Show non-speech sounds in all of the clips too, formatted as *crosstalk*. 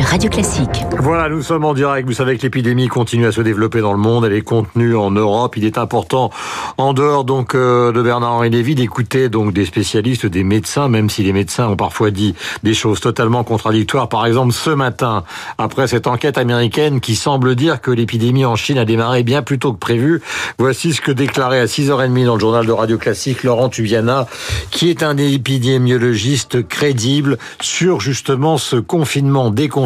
Radio Classique. Voilà, nous sommes en direct. Vous savez que l'épidémie continue à se développer dans le monde. Elle est contenue en Europe. Il est important, en dehors donc euh, de Bernard-Henri Lévy, d'écouter donc des spécialistes, des médecins, même si les médecins ont parfois dit des choses totalement contradictoires. Par exemple, ce matin, après cette enquête américaine qui semble dire que l'épidémie en Chine a démarré bien plus tôt que prévu, voici ce que déclarait à 6h30 dans le journal de Radio Classique Laurent Tuviana, qui est un épidémiologiste crédible sur justement ce confinement, déconfinement.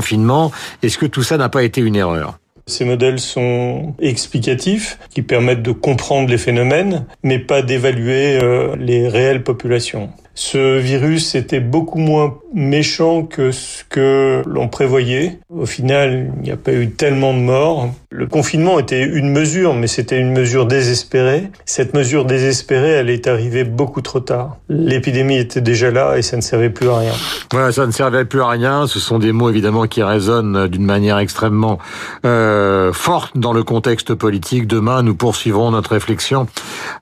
Est-ce que tout ça n'a pas été une erreur? Ces modèles sont explicatifs, qui permettent de comprendre les phénomènes, mais pas d'évaluer euh, les réelles populations. Ce virus était beaucoup moins méchant que ce que l'on prévoyait. Au final, il n'y a pas eu tellement de morts. Le confinement était une mesure, mais c'était une mesure désespérée. Cette mesure désespérée, elle est arrivée beaucoup trop tard. L'épidémie était déjà là et ça ne servait plus à rien. Voilà, ça ne servait plus à rien. Ce sont des mots évidemment qui résonnent d'une manière extrêmement euh, forte dans le contexte politique. Demain, nous poursuivrons notre réflexion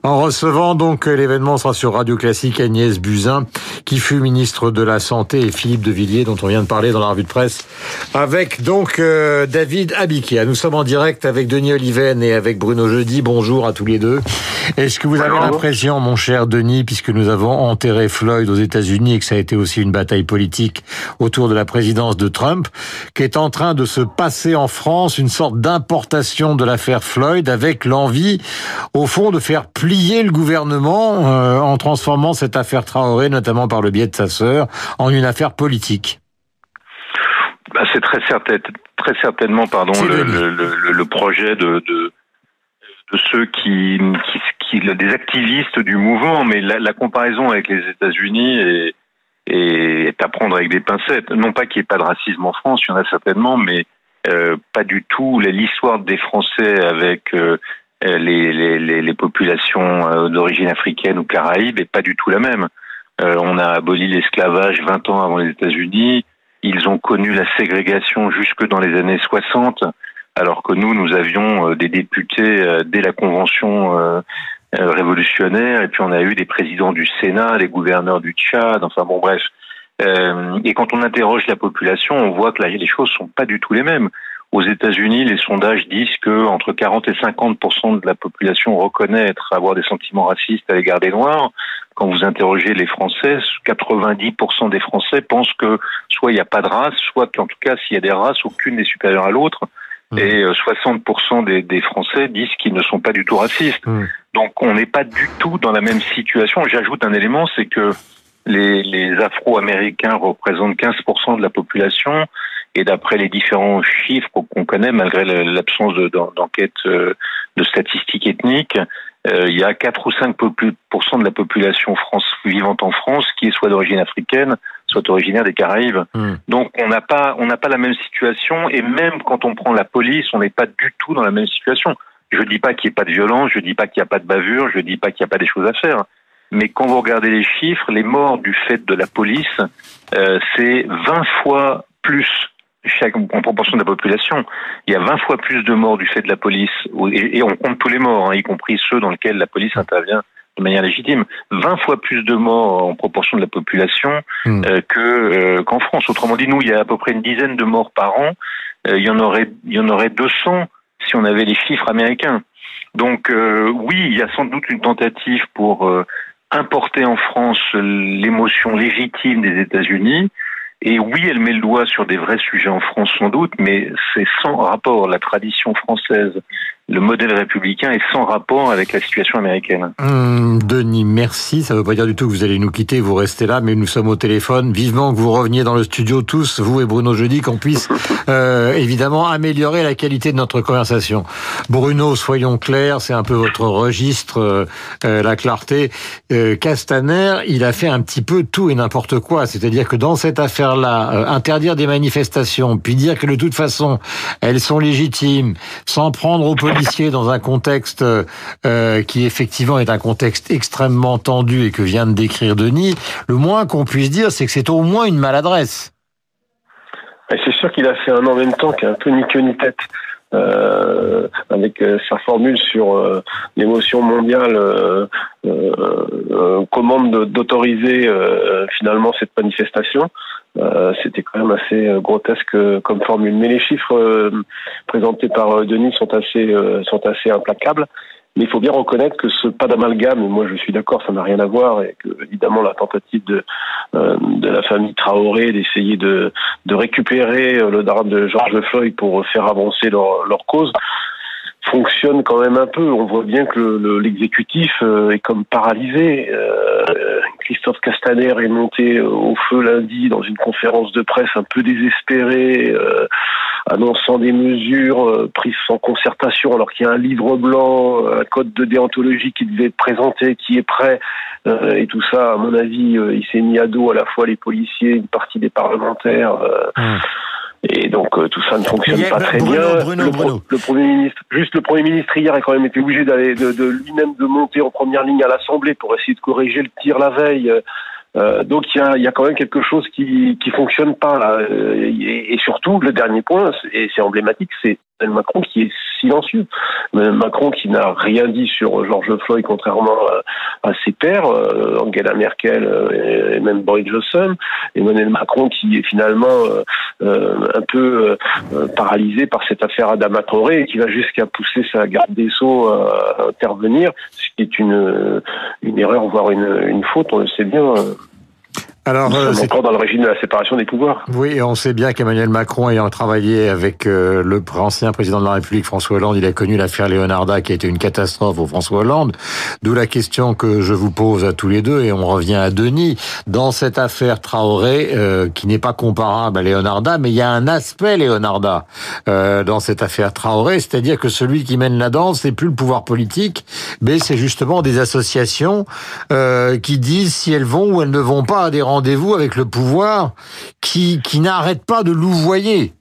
en recevant donc l'événement sera sur Radio Classique Agnès Buzyn qui fut ministre de la Santé, et Philippe de Villiers, dont on vient de parler dans la revue de presse, avec donc euh, David Abikia. Nous sommes en direct avec Denis Oliven et avec Bruno Jeudi. Bonjour à tous les deux. Est-ce que vous avez l'impression, mon cher Denis, puisque nous avons enterré Floyd aux États-Unis et que ça a été aussi une bataille politique autour de la présidence de Trump, qu'est en train de se passer en France une sorte d'importation de l'affaire Floyd avec l'envie, au fond, de faire plier le gouvernement euh, en transformant cette affaire Traoré notamment par le biais de sa sœur, en une affaire politique bah, C'est très, certain, très certainement pardon, le, projet de, de, ceux qui, qui, des activistes du mouvement, mais la, comparaison avec les États-Unis est, est, à prendre avec des pincettes. Non pas qu'il n'y ait pas de racisme en France, il y en a certainement, mais euh, pas du tout. L'histoire des Français avec euh, les, les, les, populations euh, d'origine africaine ou caraïbe est pas du tout la même. Euh, on a aboli l'esclavage 20 ans avant les États-Unis. Ils ont connu la ségrégation jusque dans les années 60, alors que nous, nous avions euh, des députés euh, dès la Convention révolutionnaire, et puis on a eu des présidents du Sénat, des gouverneurs du Tchad, enfin bon bref. et quand on interroge la population, on voit que les choses sont pas du tout les mêmes. Aux États-Unis, les sondages disent que entre 40 et 50 de la population reconnaît avoir des sentiments racistes à l'égard des Noirs. Quand vous interrogez les Français, 90% des Français pensent que soit il n'y a pas de race, soit qu'en tout cas s'il y a des races, aucune n'est supérieure à l'autre. Mmh. Et 60 euh, des, des, Français disent qu'ils ne sont pas du tout racistes. Mmh. Donc on n'est pas du tout dans la même situation. J'ajoute un élément, c'est que les, les Afro-Américains représentent 15% de la population. Et d'après les différents chiffres qu'on connaît, malgré l'absence d'enquête euh, de statistiques ethniques, euh, il y a 4 ou 5% de la population France, vivante en France qui est soit d'origine africaine, soit originaire des Caraïbes. Hmm. Donc on n'a pas on n'a pas la même situation et même quand on prend la police, on n'est pas du tout dans la même situation. Je dis pas qu'il n'y ait pas de violence, je dis pas qu'il n'y a pas de bavure, je dis pas qu'il n'y a pas des choses à faire. Mais quand vous regardez les chiffres, les morts du fait de la police, euh, c'est 20 fois plus chaque, en proportion de la population. Il y a 20 fois plus de morts du fait de la police, et, on compte tous les morts, hein, y compris ceux dans lesquels la police intervient de manière légitime. 20 fois plus de morts en proportion de la population hmm. euh, que euh, qu'en France. Autrement dit, nous, il y a à peu près une dizaine de morts par an. Euh, il y en aurait il y en aurait 200 si on avait les chiffres américains. Donc oui, il y a sans doute une tentative pour importer en France l'émotion légitime des États-Unis et oui, elle met le doigt sur des vrais sujets en France sans doute, mais c'est sans rapport. La tradition française le modèle républicain est sans rapport avec la situation américaine. Hum, Denis, merci. Ça ne veut pas dire du tout que vous allez nous quitter, vous restez là, mais nous sommes au téléphone. Vivement que vous reveniez dans le studio tous, vous et Bruno Jeudi, qu'on puisse *laughs* euh, évidemment améliorer la qualité de notre conversation. Bruno, soyons clairs, c'est un peu votre registre, euh, euh, la clarté. Castaner, il a fait un petit peu tout et n'importe quoi. C'est-à-dire que dans cette affaire-là, interdire des manifestations, puis dire que de toute façon, elles sont légitimes, sans prendre dans un contexte euh, qui effectivement est un contexte extrêmement tendu et que vient de décrire Denis, le moins qu'on puisse dire, c'est que c'est au moins une maladresse. C'est sûr qu'il a fait un en même temps qui un peu ni queue ni tête. Euh, avec euh, sa formule sur l'émotion mondiale commande d'autoriser finalement cette manifestation. C'était quand même assez grotesque comme formule. Mais les chiffres présentés par Denis sont assez sont assez implacables. Mais il faut bien reconnaître que ce pas d'amalgame, moi je suis d'accord, ça n'a rien à voir, et que évidemment la tentative de, euh, de la famille Traoré d'essayer de, de récupérer euh, le drame de George Floyd pour faire avancer leur, leur cause fonctionne quand même un peu. On voit bien que l'exécutif euh, est comme paralysé. Christophe Castaner est monté au feu lundi dans une conférence de presse un peu désespéré annonçant des mesures euh, prises sans concertation, alors qu'il y a un livre blanc, euh, un code de déontologie qui devait être présenté, qui est prêt, euh, et tout ça, à mon avis, il s'est mis à dos à la fois les policiers, une partie des parlementaires. Hum. Et donc tout ça ne fonctionne pas très bien. le, premier ministre, juste le premier ministre hier a quand même été obligé d'aller de, de lui-même de monter en première ligne à l'Assemblée pour essayer de corriger le tir la veille. Euh, donc il y a, y a, quand même quelque chose qui qui fonctionne pas là. Euh, et, surtout le dernier point, et c'est emblématique, c'est Macron qui est silencieux. Macron qui n'a rien dit sur George Floyd contrairement à, ses pairs, euh, Angela Merkel et même Boris Johnson. Emmanuel Macron qui est finalement un peu paralysé par cette affaire Adama Traoré et qui va jusqu'à pousser sa garde des Sceaux à intervenir, ce qui est une, une erreur, voire une, une faute, on le sait bien. Alors, Nous sommes euh, encore dans le régime de la séparation des pouvoirs. Oui, on sait bien qu'Emmanuel Macron, ayant travaillé avec euh, le ancien président de la République, François Hollande, il a connu l'affaire Leonarda qui a été une catastrophe au François Hollande. D'où la question que je vous pose à tous les deux, et on revient à Denis. Dans cette affaire Traoré, euh, qui n'est pas comparable à Leonarda, mais il y a un aspect Leonarda dans cette affaire Traoré, c'est-à-dire que celui qui mène la danse, c'est plus le pouvoir politique, mais c'est justement des associations qui disent si elles vont ou elles ne vont pas à des rendez-vous avec le pouvoir qui, qui n'arrête pas de louvoyer.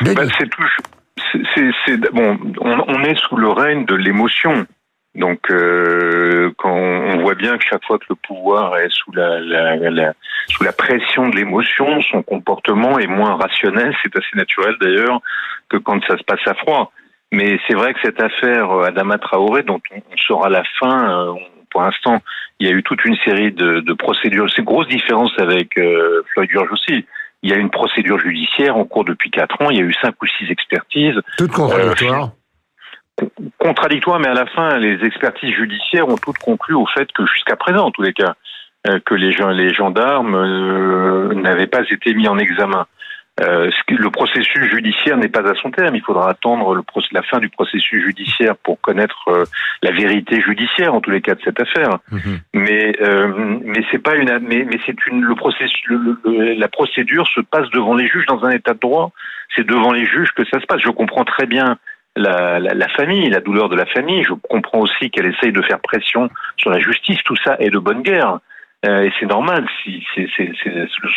Ben, c'est tout. bon, on, est sous le règne de l'émotion. Donc, euh, quand on voit bien que chaque fois que le pouvoir est sous la, sous la pression de l'émotion, son comportement est moins rationnel. C'est assez naturel d'ailleurs que quand ça se passe à froid. Mais c'est vrai que cette affaire euh, Adama Traoré, dont on, saura la fin, euh, pour l'instant, il y a eu toute une série de, de procédures. C'est une grosse différence avec euh, Floyd George aussi. Il y a une procédure judiciaire en cours depuis quatre ans. Il y a eu cinq ou six expertises. Toutes contradictoires. Euh, contradictoires, mais à la fin, les expertises judiciaires ont toutes conclu au fait que jusqu'à présent, en tous les cas, euh, que les, les gendarmes euh, n'avaient pas été mis en examen. Euh, le processus judiciaire n'est pas à son terme. Il faudra attendre le, la fin du processus judiciaire pour connaître euh, la vérité judiciaire en tous les cas de cette affaire. Mhm. Mais euh, mais c'est pas une mais, mais c'est une le processus la procédure se passe devant les juges dans un état de droit. C'est devant les juges que ça se passe. Je comprends très bien la, la, la, famille, la douleur de la famille. Je comprends aussi qu'elle essaye de faire pression sur la justice. Tout ça est de bonne guerre. Euh, et c'est normal, si c'est,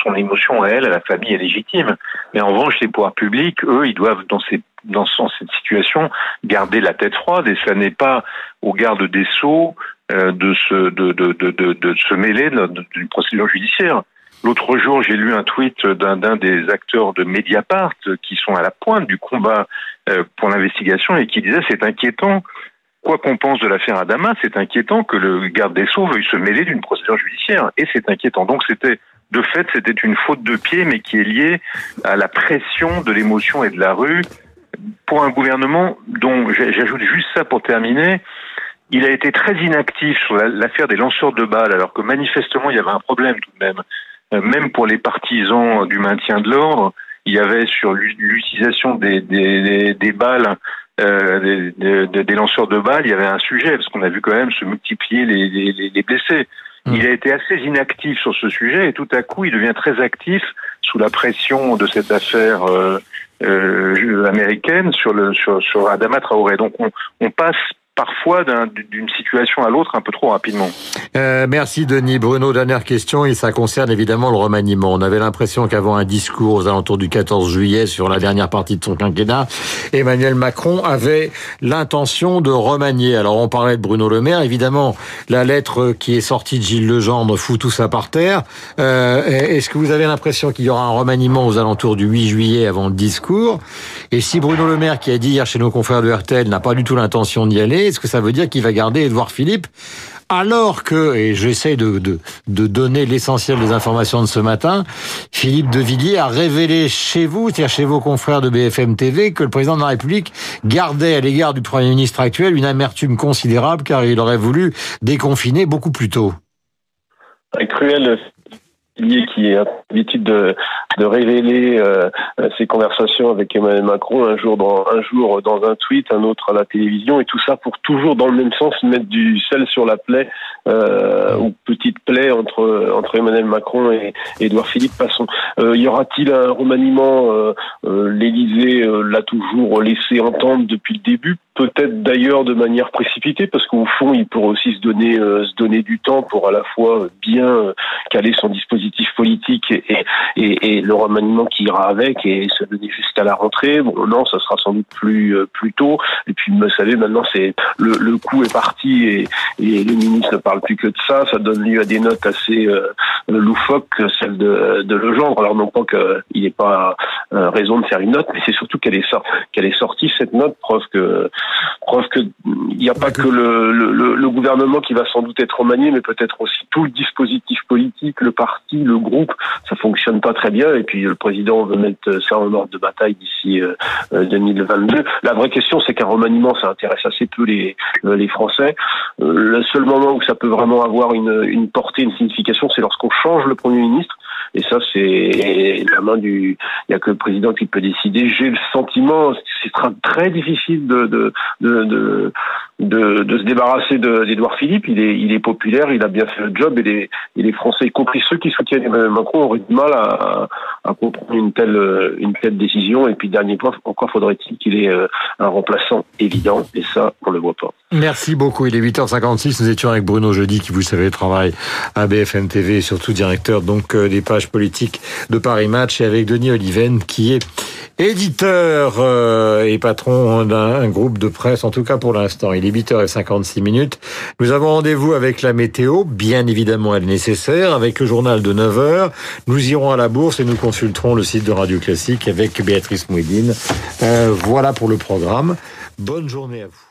son émotion à elle, à la famille est légitime. Mais en revanche, les pouvoirs publics, eux, ils doivent dans ces dans cette situation garder la tête froide et ça n'est pas aux gardes des sceaux euh, de se de, de, de, de, se mêler d'une procédure judiciaire. L'autre jour, j'ai lu un tweet d'un, d'un des acteurs de Mediapart qui sont à la pointe du combat euh, pour l'investigation et qui disait c'est inquiétant Quoi qu'on pense de l'affaire Adama, c'est inquiétant que le garde des Sceaux veuille se mêler d'une procédure judiciaire. Et c'est inquiétant. Donc c'était, de fait, c'était une faute de pied, mais qui est liée à la pression de l'émotion et de la rue pour un gouvernement dont, j'ajoute juste ça pour terminer, il a été très inactif sur l'affaire des lanceurs de balles, alors que manifestement il y avait un problème tout de même. Euh, même pour les partisans du maintien de l'ordre, il y avait sur l'utilisation des, des, des balles euh, des, des, lanceurs de balles, il y avait un sujet, parce qu'on a vu quand même se multiplier les, les, les blessés. Mmh. Il a été assez inactif sur ce sujet et tout à coup il devient très actif sous la pression de cette affaire euh, euh, américaine sur le sur, sur Adama Traoré. Donc on, on passe parfois d'une situation à l'autre un peu trop rapidement. Euh, merci Denis. Bruno, dernière question, et ça concerne évidemment le remaniement. On avait l'impression qu'avant un discours aux alentours du 14 juillet sur la dernière partie de son quinquennat, Emmanuel Macron avait l'intention de remanier. Alors on parlait de Bruno Le Maire, évidemment, la lettre qui est sortie de Gilles Legendre fout tout ça par terre. Euh, Est-ce que vous avez l'impression qu'il y aura un remaniement aux alentours du 8 juillet avant le discours? Et si Bruno Le Maire, qui a dit hier chez nos confrères de RTL, n'a pas du tout l'intention d'y aller, Est-ce que ça veut dire qu'il va garder Édouard Philippe alors que, et j'essaie de, de, de, donner l'essentiel des informations de ce matin, Philippe de Villiers a révélé chez vous, c'est-à-dire chez vos confrères de BFM TV, que le président de la République gardait à l'égard du Premier ministre actuel une amertume considérable car il aurait voulu déconfiner beaucoup plus tôt. Cruel qui a l'habitude de, de révéler euh, ses conversations avec Emmanuel Macron un jour dans un tweet, un autre à la télévision, et tout ça pour toujours dans le même sens mettre du sel sur la plaie euh, ou petite plaie entre entre Emmanuel Macron et Édouard Philippe. Passons. Euh, y aura-t-il un remaniement euh, euh, L'Élysée l'a toujours laissé entendre depuis le début? Peut-être d'ailleurs de manière précipitée parce qu'au fond il pourrait aussi se donner se donner du temps pour à la fois bien caler son dispositif politique et, et, et, le remaniement qui ira avec et se donner jusqu'à la rentrée. Bon, non, ça sera sans doute plus euh, plus tôt. Et puis, vous savez, maintenant, c'est le, le coup est parti et, et le ministre ne parle plus que de ça. Ça donne lieu à des notes assez euh, loufoques, celle de, de Legendre. Alors non pas qu'il n'ait pas euh, raison de faire une note, mais c'est surtout qu'elle est, sortie, qu'elle est sortie cette note, preuve que preuve que il n'y a pas que le, le, le, gouvernement qui va sans doute être remanié, mais peut-être aussi tout le dispositif politique, le parti, le groupe. Ça fonctionne pas très bien. Et puis le président veut mettre ça en ordre de bataille d'ici 2022. Euh, La vraie question, c'est qu'un remaniement, ça intéresse assez peu les les Français. Le seul moment où ça peut vraiment avoir une, une portée, une signification, c'est lorsqu'on change le Premier ministre. Et ça, c'est la main du. Il n'y a que le président qui peut décider. J'ai le sentiment, c'est très difficile de de, de, de, de se débarrasser d'Edouard Philippe. Il est, il est populaire, il a bien fait le job et les, et les Français, y compris ceux qui soutiennent Emmanuel Macron, auraient du mal à, à comprendre une telle, une telle décision. Et puis, dernier point, encore faudrait-il qu'il ait euh, un remplaçant évident. Et ça, on le voit pas. Merci beaucoup. Il est 8h56. Nous étions avec Bruno Jeudi, qui vous savez travaille à BFM TV, surtout directeur donc euh, des pages politiques de Paris Match, et avec Denis Oliven, qui est éditeur euh, et patron d'un groupe de presse, en tout cas pour l'instant. Il est 8h56 minutes. Nous avons rendez-vous avec la météo, bien évidemment elle est nécessaire, avec le journal de 9h. Nous irons à la bourse et nous consulterons le site de Radio Classique avec Béatrice Mouedine. Euh, voilà pour le programme. Bonne journée à vous.